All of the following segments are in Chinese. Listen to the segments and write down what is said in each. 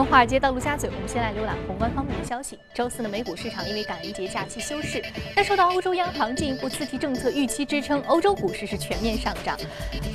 从华尔街到陆家嘴，我们先来浏览宏观方面的消息。周四的美股市场因为感恩节假期休市，但受到欧洲央行进一步刺激政策预期支撑，欧洲股市是全面上涨。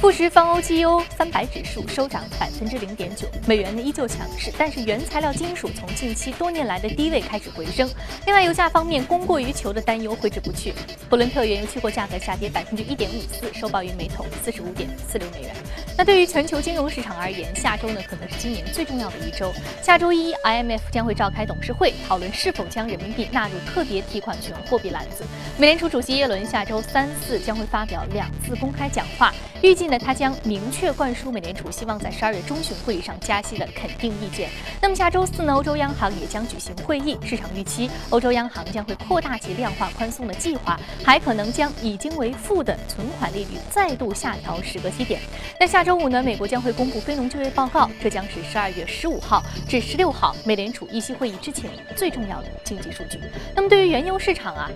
富时方欧 GU 三百指数收涨百分之零点九，美元呢依旧强势，但是原材料金属从近期多年来的低位开始回升。另外，油价方面供过于求的担忧挥之不去，布伦特原油期货价格下跌百分之一点五四，收报于每桶四十五点四六美元。那对于全球金融市场而言，下周呢可能是今年最重要的一周。下周一，IMF 将会召开董事会，讨论是否将人民币纳入特别提款权货币篮子。美联储主席耶伦下周三四将会发表两次公开讲话，预计呢他将明确灌输美联储希望在十二月中旬会议上加息的肯定意见。那么下周四呢，欧洲央行也将举行会议，市场预期欧洲央行将会扩大其量化宽松的计划，还可能将已经为负的存款利率再度下调十个基点。那下周五呢，美国将会公布非农就业报告，这将是十二月十五号。至十六号，美联储议息会议之前最重要的经济数据。那么对于原油市场啊，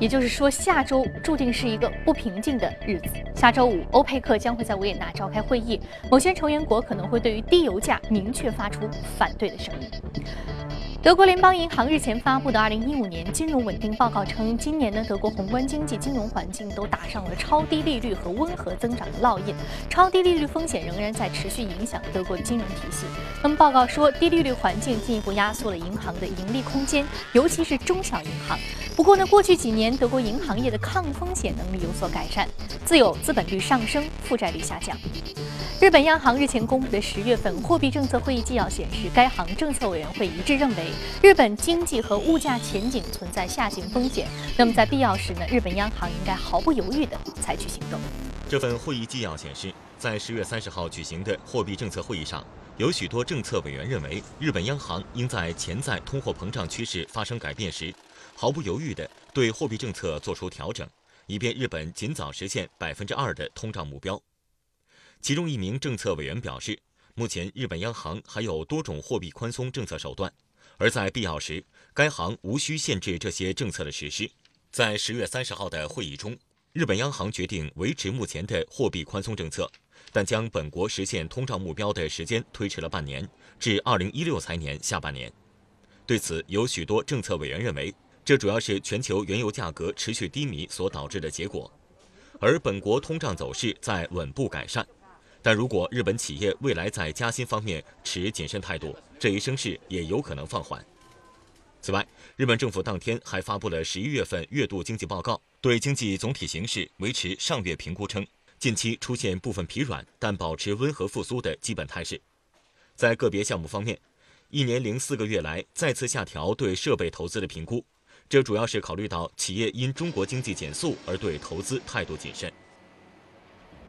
也就是说下周注定是一个不平静的日子。下周五，欧佩克将会在维也纳召开会议，某些成员国可能会对于低油价明确发出反对的声音。德国联邦银行日前发布的2015年金融稳定报告称，今年呢，德国宏观经济、金融环境都打上了超低利率和温和增长的烙印，超低利率风险仍然在持续影响德国金融体系。那么报告说，低利率环境进一步压缩了银行的盈利空间，尤其是中小银行。不过呢，过去几年德国银行业的抗风险能力有所改善，自有资本率上升，负债率下降。日本央行日前公布的十月份货币政策会议纪要显示，该行政策委员会一致认为，日本经济和物价前景存在下行风险。那么在必要时呢，日本央行应该毫不犹豫地采取行动。这份会议纪要显示，在十月三十号举行的货币政策会议上，有许多政策委员认为，日本央行应在潜在通货膨胀趋势发生改变时，毫不犹豫地对货币政策做出调整，以便日本尽早实现百分之二的通胀目标。其中一名政策委员表示，目前日本央行还有多种货币宽松政策手段，而在必要时，该行无需限制这些政策的实施。在十月三十号的会议中，日本央行决定维持目前的货币宽松政策，但将本国实现通胀目标的时间推迟了半年，至二零一六财年下半年。对此，有许多政策委员认为，这主要是全球原油价格持续低迷所导致的结果，而本国通胀走势在稳步改善。但如果日本企业未来在加薪方面持谨慎态度，这一升势也有可能放缓。此外，日本政府当天还发布了十一月份月度经济报告，对经济总体形势维持上月评估称，近期出现部分疲软，但保持温和复苏的基本态势。在个别项目方面，一年零四个月来再次下调对设备投资的评估，这主要是考虑到企业因中国经济减速而对投资态度谨慎。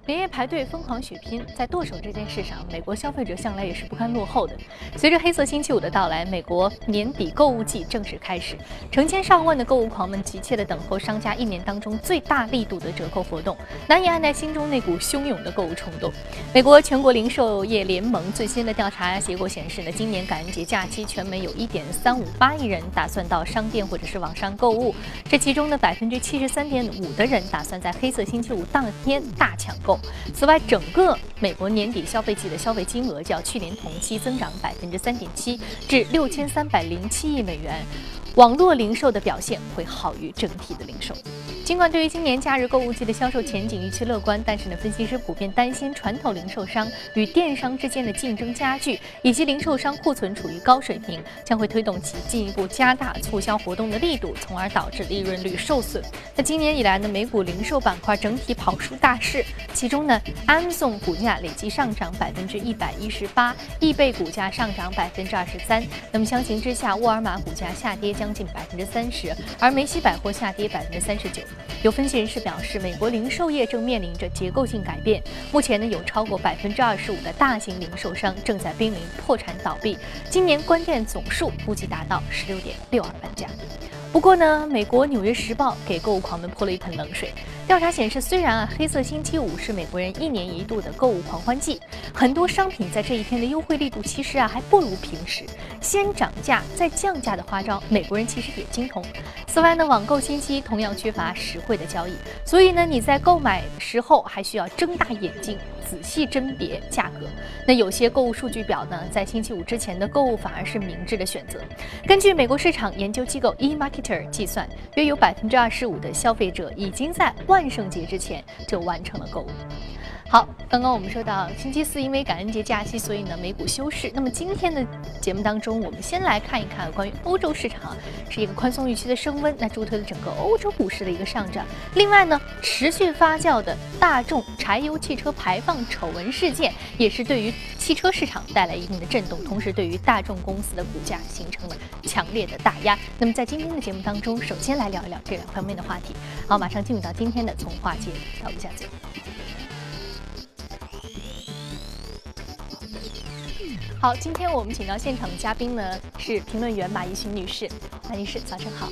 连夜排队疯狂血拼，在剁手这件事上，美国消费者向来也是不堪落后的。随着黑色星期五的到来，美国年底购物季正式开始，成千上万的购物狂们急切地等候商家一年当中最大力度的折扣活动，难以按耐心中那股汹涌的购物冲动。美国全国零售业联盟最新的调查结果显示呢，今年感恩节假期，全美有一点三五八亿人打算到商店或者是网上购物，这其中呢，百分之七十三点五的人打算在黑色星期五当天大抢购。此外，整个美国年底消费季的消费金额较去年同期增长百分之三点七，至六千三百零七亿美元。网络零售的表现会好于整体的零售。尽管对于今年假日购物季的销售前景预期乐观，但是呢，分析师普遍担心传统零售商与电商之间的竞争加剧，以及零售商库存处于高水平，将会推动其进一步加大促销活动的力度，从而导致利润率受损。那今年以来呢，美股零售板块整体跑输大市，其中呢，Amazon 股价累计上涨百分之一百一十八，易贝股价上涨百分之二十三。那么相形之下，沃尔玛股价下跌将近百分之三十，而梅西百货下跌百分之三十九。有分析人士表示，美国零售业正面临着结构性改变。目前呢，有超过百分之二十五的大型零售商正在濒临破产倒闭，今年关店总数估计达到十六点六二万家。不过呢，美国《纽约时报》给购物狂们泼了一盆冷水。调查显示，虽然啊黑色星期五是美国人一年一度的购物狂欢季，很多商品在这一天的优惠力度其实啊还不如平时。先涨价再降价的花招，美国人其实也精通。此外呢，网购信息同样缺乏实惠的交易，所以呢你在购买时候还需要睁大眼睛仔细甄别价格。那有些购物数据表呢，在星期五之前的购物反而是明智的选择。根据美国市场研究机构 eMarketer 计算，约有百分之二十五的消费者已经在万圣节之前就完成了购物。好，刚刚我们说到星期四因为感恩节假期，所以呢美股休市。那么今天的节目当中，我们先来看一看关于欧洲市场是一个宽松预期的升温，那助推了整个欧洲股市的一个上涨。另外呢，持续发酵的大众柴油汽车排放丑闻事件，也是对于汽车市场带来一定的震动，同时对于大众公司的股价形成了强烈的打压。那么在今天的节目当中，首先来聊一聊这两方面的话题。好，马上进入到今天的从化界到陆家嘴。好，今天我们请到现场的嘉宾呢是评论员马怡群女士，马女士早上好。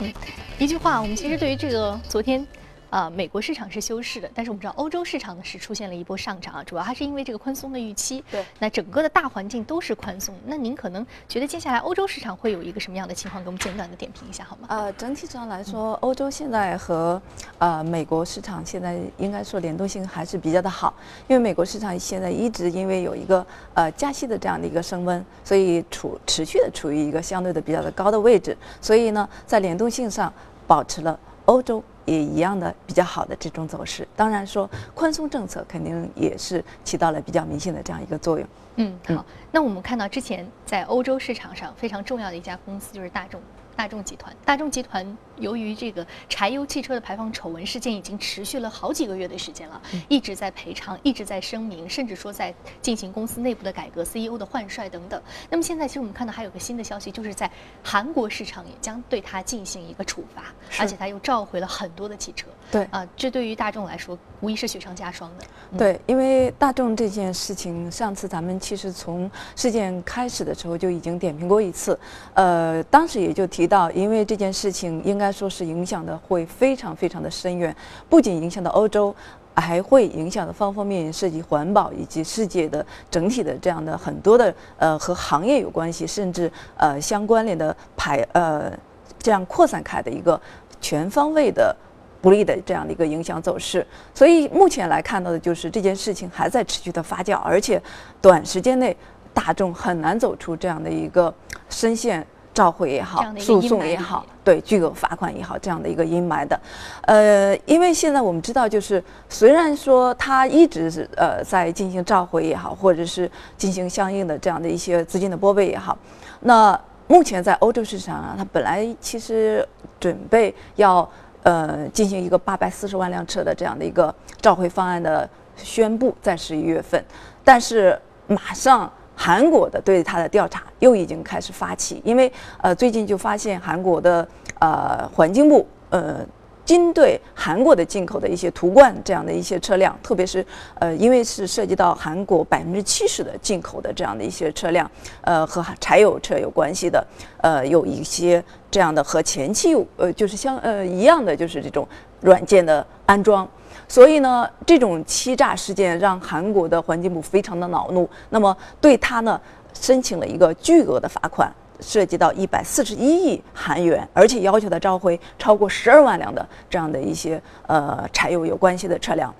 嗯，一句话，我们其实对于这个昨天。啊，美国市场是休市的，但是我们知道欧洲市场呢是出现了一波上涨啊，主要还是因为这个宽松的预期。对，那整个的大环境都是宽松。那您可能觉得接下来欧洲市场会有一个什么样的情况？给我们简短的点评一下好吗？呃，整体上来说，欧洲现在和呃美国市场现在应该说联动性还是比较的好，因为美国市场现在一直因为有一个呃加息的这样的一个升温，所以处持续的处于一个相对的比较的高的位置，所以呢，在联动性上保持了欧洲。也一样的比较好的这种走势，当然说宽松政策肯定也是起到了比较明显的这样一个作用。嗯，好，那我们看到之前在欧洲市场上非常重要的一家公司就是大众。大众集团，大众集团由于这个柴油汽车的排放丑闻事件已经持续了好几个月的时间了，一直在赔偿，一直在声明，甚至说在进行公司内部的改革、CEO 的换帅等等。那么现在，其实我们看到还有个新的消息，就是在韩国市场也将对它进行一个处罚，而且它又召回了很多的汽车。对啊，这对于大众来说，无疑是雪上加霜的。对，因为大众这件事情，上次咱们其实从事件开始的时候就已经点评过一次，呃，当时也就提。到，因为这件事情应该他说是影响的会非常非常的深远，不仅影响到欧洲，还会影响的方方面面，涉及环保以及世界的整体的这样的很多的呃和行业有关系，甚至呃相关联的排呃这样扩散开的一个全方位的不利的这样的一个影响走势。所以目前来看到的就是这件事情还在持续的发酵，而且短时间内大众很难走出这样的一个深陷。召回也好，诉讼也好，对巨额罚款也好，这样的一个阴霾的，呃，因为现在我们知道，就是虽然说他一直是呃在进行召回也好，或者是进行相应的这样的一些资金的拨备也好，那目前在欧洲市场啊，它本来其实准备要呃进行一个八百四十万辆车的这样的一个召回方案的宣布，在十一月份，但是马上。韩国的对它的调查又已经开始发起，因为呃最近就发现韩国的呃环境部呃针对韩国的进口的一些途观这样的一些车辆，特别是呃因为是涉及到韩国百分之七十的进口的这样的一些车辆，呃和柴油车有关系的，呃有一些这样的和前期有呃就是相呃一样的就是这种软件的安装。所以呢，这种欺诈事件让韩国的环境部非常的恼怒，那么对他呢申请了一个巨额的罚款，涉及到一百四十一亿韩元，而且要求他召回超过十二万辆的这样的一些呃柴油有关系的车辆。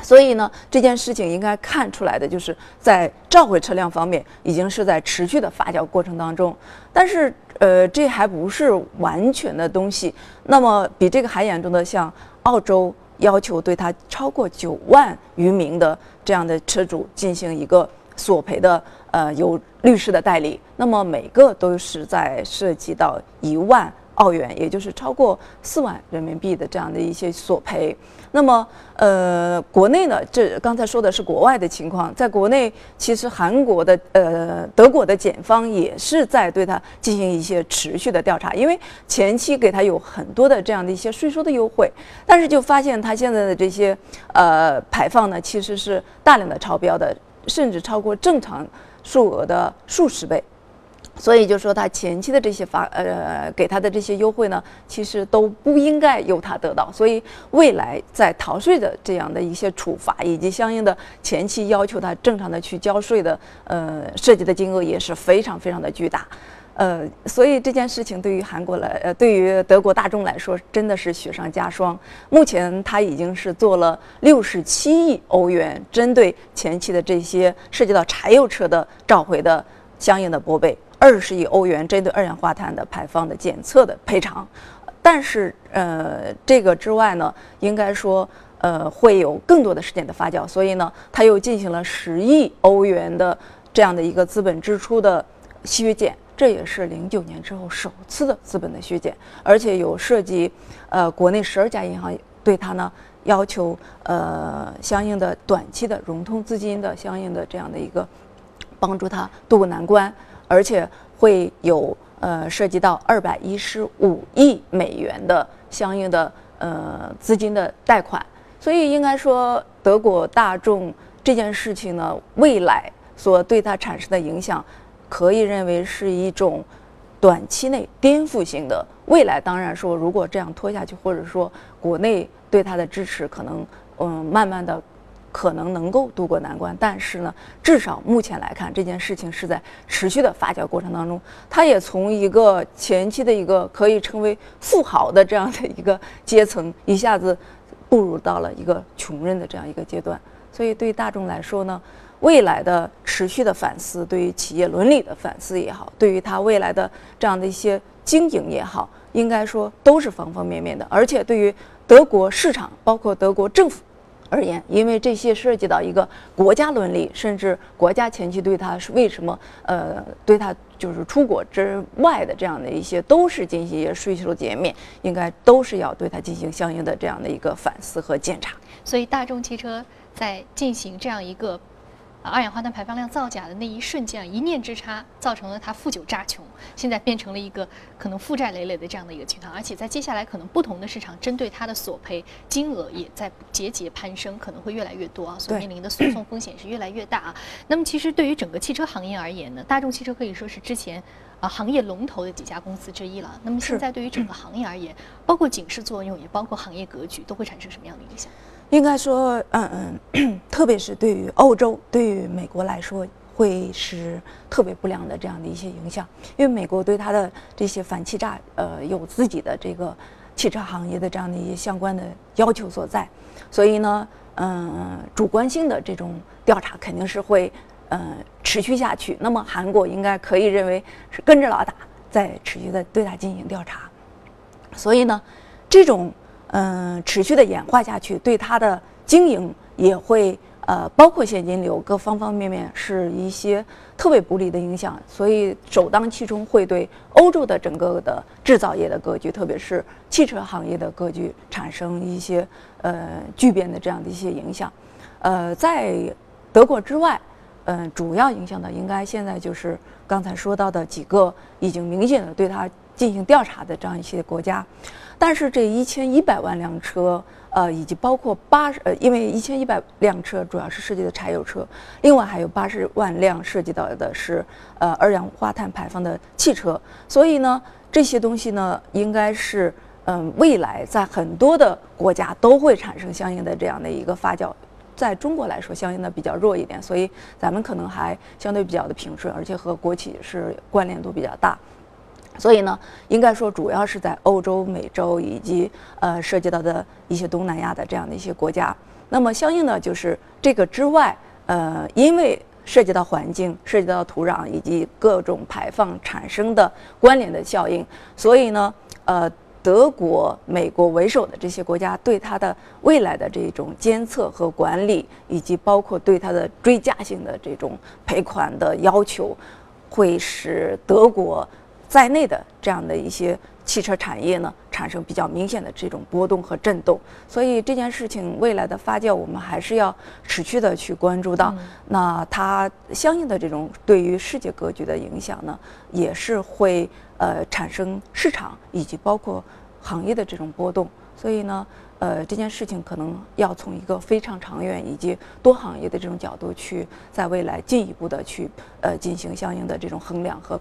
所以呢，这件事情应该看出来的就是在召回车辆方面已经是在持续的发酵过程当中，但是呃这还不是完全的东西。那么比这个还严重的，像澳洲。要求对他超过九万余名的这样的车主进行一个索赔的，呃，由律师的代理，那么每个都是在涉及到一万。澳元，也就是超过四万人民币的这样的一些索赔。那么，呃，国内呢，这刚才说的是国外的情况，在国内，其实韩国的呃德国的检方也是在对他进行一些持续的调查，因为前期给他有很多的这样的一些税收的优惠，但是就发现他现在的这些呃排放呢，其实是大量的超标的，甚至超过正常数额的数十倍。所以就说他前期的这些发呃给他的这些优惠呢，其实都不应该由他得到。所以未来在逃税的这样的一些处罚，以及相应的前期要求他正常的去交税的，呃，涉及的金额也是非常非常的巨大。呃，所以这件事情对于韩国来，呃，对于德国大众来说，真的是雪上加霜。目前他已经是做了六十七亿欧元，针对前期的这些涉及到柴油车的召回的相应的拨备，二十亿欧元针对二氧化碳的排放的检测的赔偿。但是，呃，这个之外呢，应该说，呃，会有更多的事件的发酵，所以呢，他又进行了十亿欧元的这样的一个资本支出的削减。这也是零九年之后首次的资本的削减，而且有涉及，呃，国内十二家银行对它呢要求呃相应的短期的融通资金的相应的这样的一个帮助它渡过难关，而且会有呃涉及到二百一十五亿美元的相应的呃资金的贷款，所以应该说德国大众这件事情呢，未来所对它产生的影响。可以认为是一种短期内颠覆性的。未来当然说，如果这样拖下去，或者说国内对它的支持可能，嗯，慢慢的可能能够渡过难关。但是呢，至少目前来看，这件事情是在持续的发酵过程当中。它也从一个前期的一个可以称为富豪的这样的一个阶层，一下子步入到了一个穷人的这样一个阶段。所以对大众来说呢？未来的持续的反思，对于企业伦理的反思也好，对于它未来的这样的一些经营也好，应该说都是方方面面的。而且对于德国市场，包括德国政府而言，因为这些涉及到一个国家伦理，甚至国家前期对他是为什么呃对他就是出国之外的这样的一些，都是进行一些税收减免，应该都是要对他进行相应的这样的一个反思和检查。所以大众汽车在进行这样一个。二氧化碳排放量造假的那一瞬间啊，一念之差，造成了他富久炸穷，现在变成了一个可能负债累累的这样的一个情况，而且在接下来可能不同的市场针对他的索赔金额也在节节攀升，可能会越来越多啊，所面临的诉讼风险是越来越大啊。那么其实对于整个汽车行业而言呢，大众汽车可以说是之前啊行业龙头的几家公司之一了。那么现在对于整个行业而言，包括警示作用，也包括行业格局，都会产生什么样的影响？应该说，嗯嗯，特别是对于欧洲、对于美国来说，会是特别不良的这样的一些影响。因为美国对它的这些反欺诈，呃，有自己的这个汽车行业的这样的一些相关的要求所在，所以呢，嗯，主观性的这种调查肯定是会，嗯，持续下去。那么韩国应该可以认为是跟着老大在持续的对它进行调查，所以呢，这种。嗯，持续的演化下去，对它的经营也会呃，包括现金流各方方面面是一些特别不利的影响，所以首当其冲会对欧洲的整个的制造业的格局，特别是汽车行业的格局产生一些呃巨变的这样的一些影响。呃，在德国之外，嗯，主要影响的应该现在就是刚才说到的几个已经明显的对它进行调查的这样一些国家。但是这一千一百万辆车，呃，以及包括八十呃，因为一千一百辆车主要是涉及的柴油车，另外还有八十万辆涉及到的是呃二氧化碳排放的汽车，所以呢，这些东西呢，应该是嗯，未来在很多的国家都会产生相应的这样的一个发酵，在中国来说，相应的比较弱一点，所以咱们可能还相对比较的平顺，而且和国企是关联度比较大。所以呢，应该说主要是在欧洲、美洲以及呃涉及到的一些东南亚的这样的一些国家。那么相应的就是这个之外，呃，因为涉及到环境、涉及到土壤以及各种排放产生的关联的效应，所以呢，呃，德国、美国为首的这些国家对它的未来的这种监测和管理，以及包括对它的追加性的这种赔款的要求，会使德国。在内的这样的一些汽车产业呢，产生比较明显的这种波动和震动，所以这件事情未来的发酵，我们还是要持续的去关注到。那它相应的这种对于世界格局的影响呢，也是会呃产生市场以及包括行业的这种波动。所以呢，呃，这件事情可能要从一个非常长远以及多行业的这种角度去，在未来进一步的去呃进行相应的这种衡量和。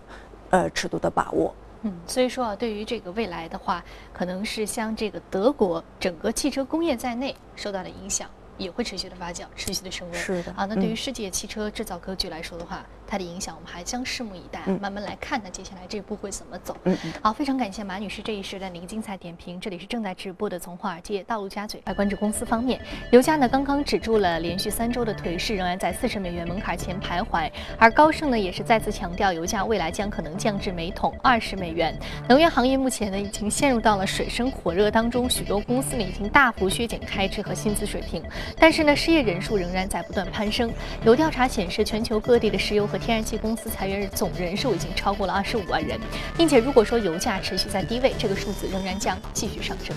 呃，尺度的把握，嗯，所以说啊，对于这个未来的话，可能是像这个德国整个汽车工业在内受到的影响，也会持续的发酵，持续的升温。是的啊，那对于世界汽车制造格局来说的话，它的影响，我们还将拭目以待，嗯慢慢来看，它接下来这一步会怎么走？好，非常感谢马女士这一时段的一个精彩点评。这里是正在直播的，从华尔街到陆家嘴。来关注公司方面，油价呢刚刚止住了连续三周的颓势，仍然在四十美元门槛前徘徊。而高盛呢也是再次强调，油价未来将可能降至每桶二十美元。能源行业目前呢已经陷入到了水深火热当中，许多公司呢已经大幅削减开支和薪资水平，但是呢失业人数仍然在不断攀升。有调查显示，全球各地的石油和天然气公司裁员总人数已经超过了二十五万人，并且如果说油价持续在低位，这个数字仍然将继续上升。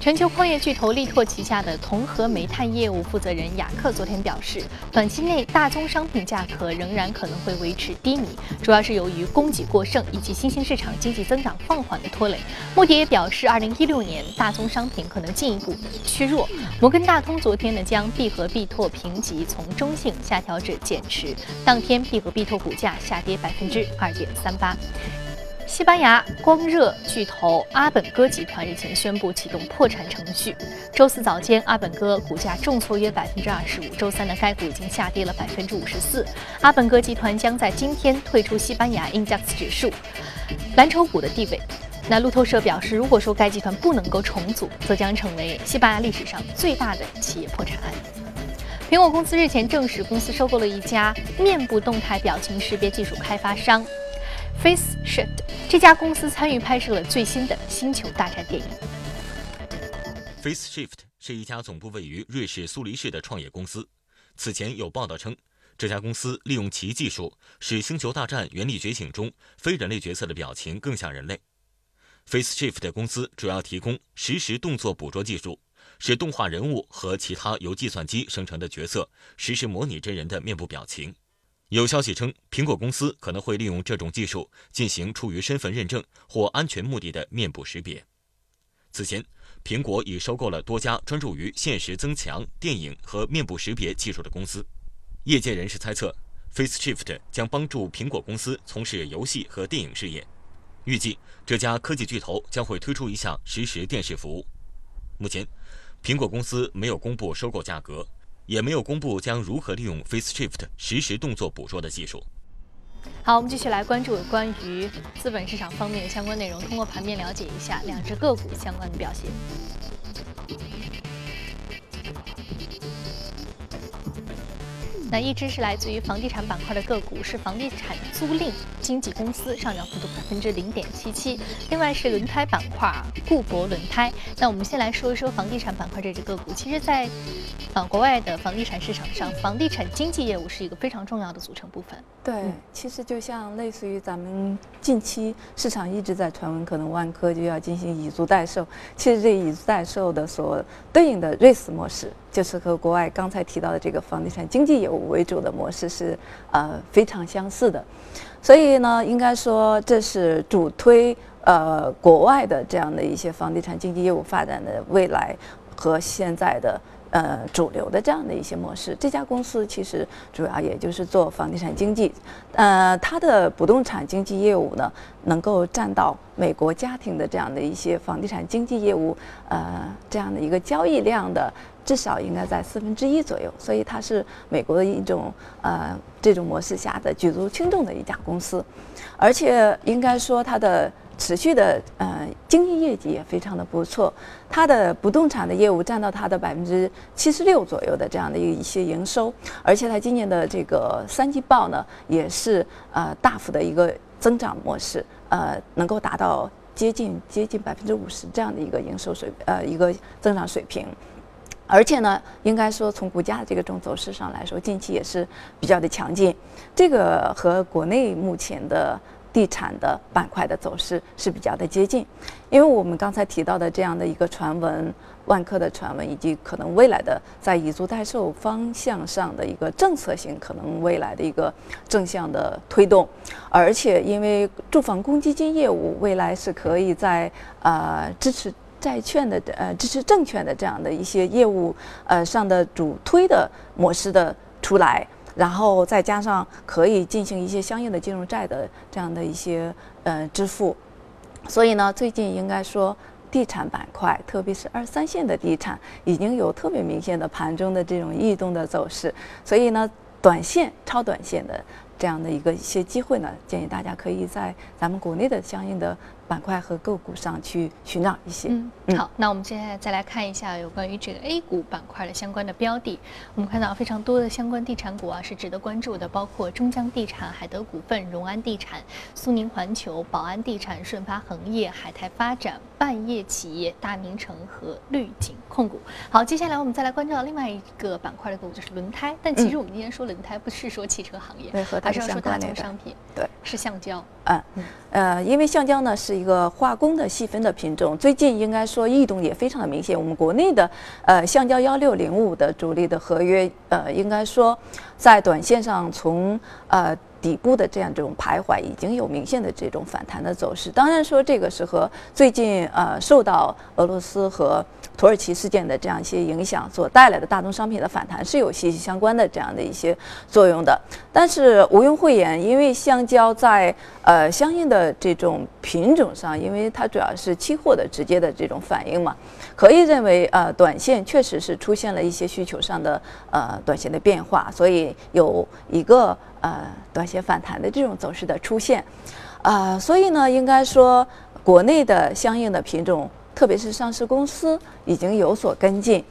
全球矿业巨头力拓旗下的同和煤炭业务负责人雅克昨天表示，短期内大宗商品价格仍然可能会维持低迷，主要是由于供给过剩以及新兴市场经济增长放缓的拖累。穆迪也表示，二零一六年大宗商品可能进一步趋弱。摩根大通昨天呢将必和必拓评级从中性下调至减持，当天必和必拓股价下跌百分之二点三八。西班牙光热巨头阿本戈集团日前宣布启动破产程序。周四早间，阿本戈股价重挫约百分之二十五。周三呢，该股已经下跌了百分之五十四。阿本戈集团将在今天退出西班牙 Index 指数蓝筹股的地位。那路透社表示，如果说该集团不能够重组，则将成为西班牙历史上最大的企业破产案。苹果公司日前证实，公司收购了一家面部动态表情识别技术开发商。FaceShift 这家公司参与拍摄了最新的《星球大战》电影。FaceShift 是一家总部位于瑞士苏黎世的创业公司。此前有报道称，这家公司利用其技术，使《星球大战：原力觉醒》中非人类角色的表情更像人类。FaceShift 公司主要提供实时动作捕捉技术，使动画人物和其他由计算机生成的角色实时模拟真人的面部表情。有消息称，苹果公司可能会利用这种技术进行出于身份认证或安全目的的面部识别。此前，苹果已收购了多家专注于现实增强、电影和面部识别技术的公司。业界人士猜测，FaceShift 将帮助苹果公司从事游戏和电影事业。预计这家科技巨头将会推出一项实时电视服务。目前，苹果公司没有公布收购价格。也没有公布将如何利用 FaceShift 实时动作捕捉的技术。好，我们继续来关注关于资本市场方面的相关内容，通过盘面了解一下两只个股相关的表现。那一只是来自于房地产板块的个股，是房地产租赁经纪公司，上涨幅度百分之零点七七。另外是轮胎板块，固铂轮胎。那我们先来说一说房地产板块这只个股。其实，在呃国外的房地产市场上，房地产经纪业务是一个非常重要的组成部分。对，嗯其实就像类似于咱们近期市场一直在传闻，可能万科就要进行以租代售。其实这以租代售的所对应的 REITs 模式，就是和国外刚才提到的这个房地产经纪业务为主的模式是呃非常相似的。所以呢，应该说这是主推呃国外的这样的一些房地产经纪业务发展的未来和现在的。呃，主流的这样的一些模式，这家公司其实主要也就是做房地产经纪，呃，它的不动产经纪业务呢，能够占到美国家庭的这样的一些房地产经纪业务，呃，这样的一个交易量的至少应该在四分之一左右，所以它是美国的一种呃这种模式下的举足轻重的一家公司，而且应该说它的。持续的呃经济业绩也非常的不错，它的不动产的业务占到它的百分之七十六左右的这样的一些营收，而且它今年的这个三季报呢也是呃大幅的一个增长模式，呃能够达到接近接近百分之五十这样的一个营收水呃一个增长水平。而且呢，应该说从股价的这个种走势上来说，近期也是比较的强劲。这个和国内目前的地产的板块的走势是比较的接近，因为我们刚才提到的这样的一个传闻，万科的传闻，以及可能未来的在以租代售方向上的一个政策性，可能未来的一个正向的推动，而且因为住房公积金业务未来是可以在呃支持。债券的呃支持证券的这样的一些业务呃上的主推的模式的出来，然后再加上可以进行一些相应的金融债的这样的一些呃支付，所以呢，最近应该说地产板块，特别是二三线的地产，已经有特别明显的盘中的这种异动的走势，所以呢。短线、超短线的这样的一个一些机会呢，建议大家可以在咱们国内的相应的。板块和个股上去寻找一些。嗯，好，那我们现在再来看一下有关于这个 A 股板块的相关的标的。我们看到非常多的相关地产股啊是值得关注的，包括中江地产、海德股份、荣安地产、苏宁环球、宝安地产、顺发恒业、海泰发展、半业企业、大明城和绿景控股。好，接下来我们再来关注到另外一个板块的个股，就是轮胎。但其实我们今天说轮胎不是说汽车行业，对，和还是要说大宗商品，对，是橡胶。嗯，呃，因为橡胶呢是一个化工的细分的品种，最近应该说异动也非常的明显。我们国内的呃橡胶幺六零五的主力的合约，呃，应该说在短线上从呃。底部的这样这种徘徊已经有明显的这种反弹的走势。当然说这个是和最近呃受到俄罗斯和土耳其事件的这样一些影响所带来的大宗商品的反弹是有息息相关的这样的一些作用的。但是毋庸讳言，因为橡胶在呃相应的这种品种上，因为它主要是期货的直接的这种反应嘛，可以认为呃短线确实是出现了一些需求上的呃短线的变化，所以有一个。呃，短线反弹的这种走势的出现，啊，所以呢，应该说国内的相应的品种，特别是上市公司，已经有所跟进。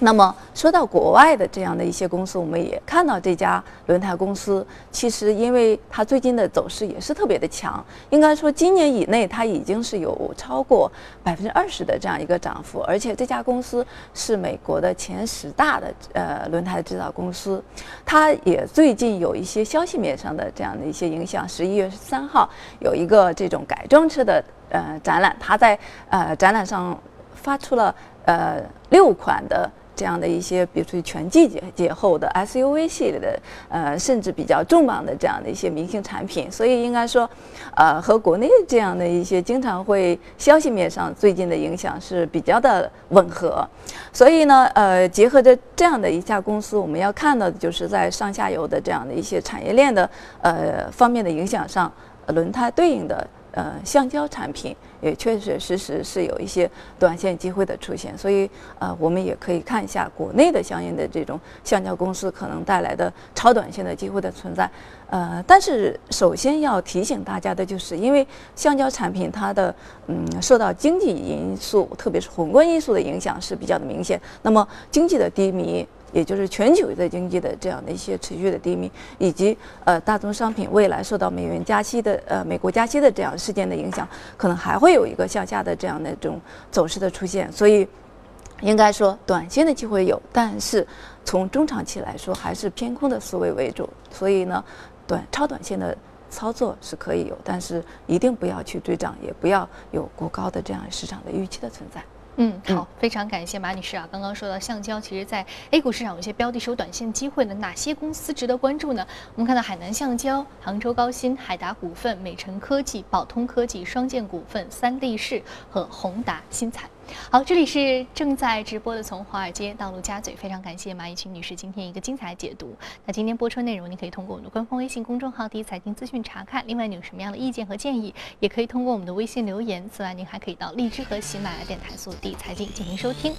那么说到国外的这样的一些公司，我们也看到这家轮胎公司，其实因为它最近的走势也是特别的强，应该说今年以内它已经是有超过百分之二十的这样一个涨幅，而且这家公司是美国的前十大的呃轮胎制造公司，它也最近有一些消息面上的这样的一些影响，十一月十三号有一个这种改装车的呃展览，它在呃展览上发出了呃六款的。这样的一些，比如说全季节节后的 SUV 系列的，呃，甚至比较重磅的这样的一些明星产品，所以应该说，呃，和国内这样的一些经常会消息面上最近的影响是比较的吻合，所以呢，呃，结合着这样的一家公司，我们要看到的就是在上下游的这样的一些产业链的呃方面的影响上，轮胎对应的。呃，橡胶产品也确确实实是有一些短线机会的出现，所以呃，我们也可以看一下国内的相应的这种橡胶公司可能带来的超短线的机会的存在。呃，但是首先要提醒大家的就是，因为橡胶产品它的嗯受到经济因素，特别是宏观因素的影响是比较的明显，那么经济的低迷。也就是全球的经济的这样的一些持续的低迷，以及呃大宗商品未来受到美元加息的呃美国加息的这样事件的影响，可能还会有一个向下的这样的这种走势的出现。所以，应该说短线的机会有，但是从中长期来说还是偏空的思维为主。所以呢，短超短线的操作是可以有，但是一定不要去追涨，也不要有过高的这样市场的预期的存在。嗯，好，非常感谢马女士啊。刚刚说到橡胶，其实在 A 股市场有些标的是有短线机会的，哪些公司值得关注呢？我们看到海南橡胶、杭州高新、海达股份、美辰科技、宝通科技、双剑股份、三力士和宏达新材。好，这里是正在直播的从华尔街到陆家嘴，非常感谢马一群女士今天一个精彩解读。那今天播出内容，你可以通过我们的官方微信公众号“第一财经资讯”查看。另外，你有什么样的意见和建议，也可以通过我们的微信留言。此外，您还可以到荔枝和喜马拉雅电台搜“第一财经”进行收听。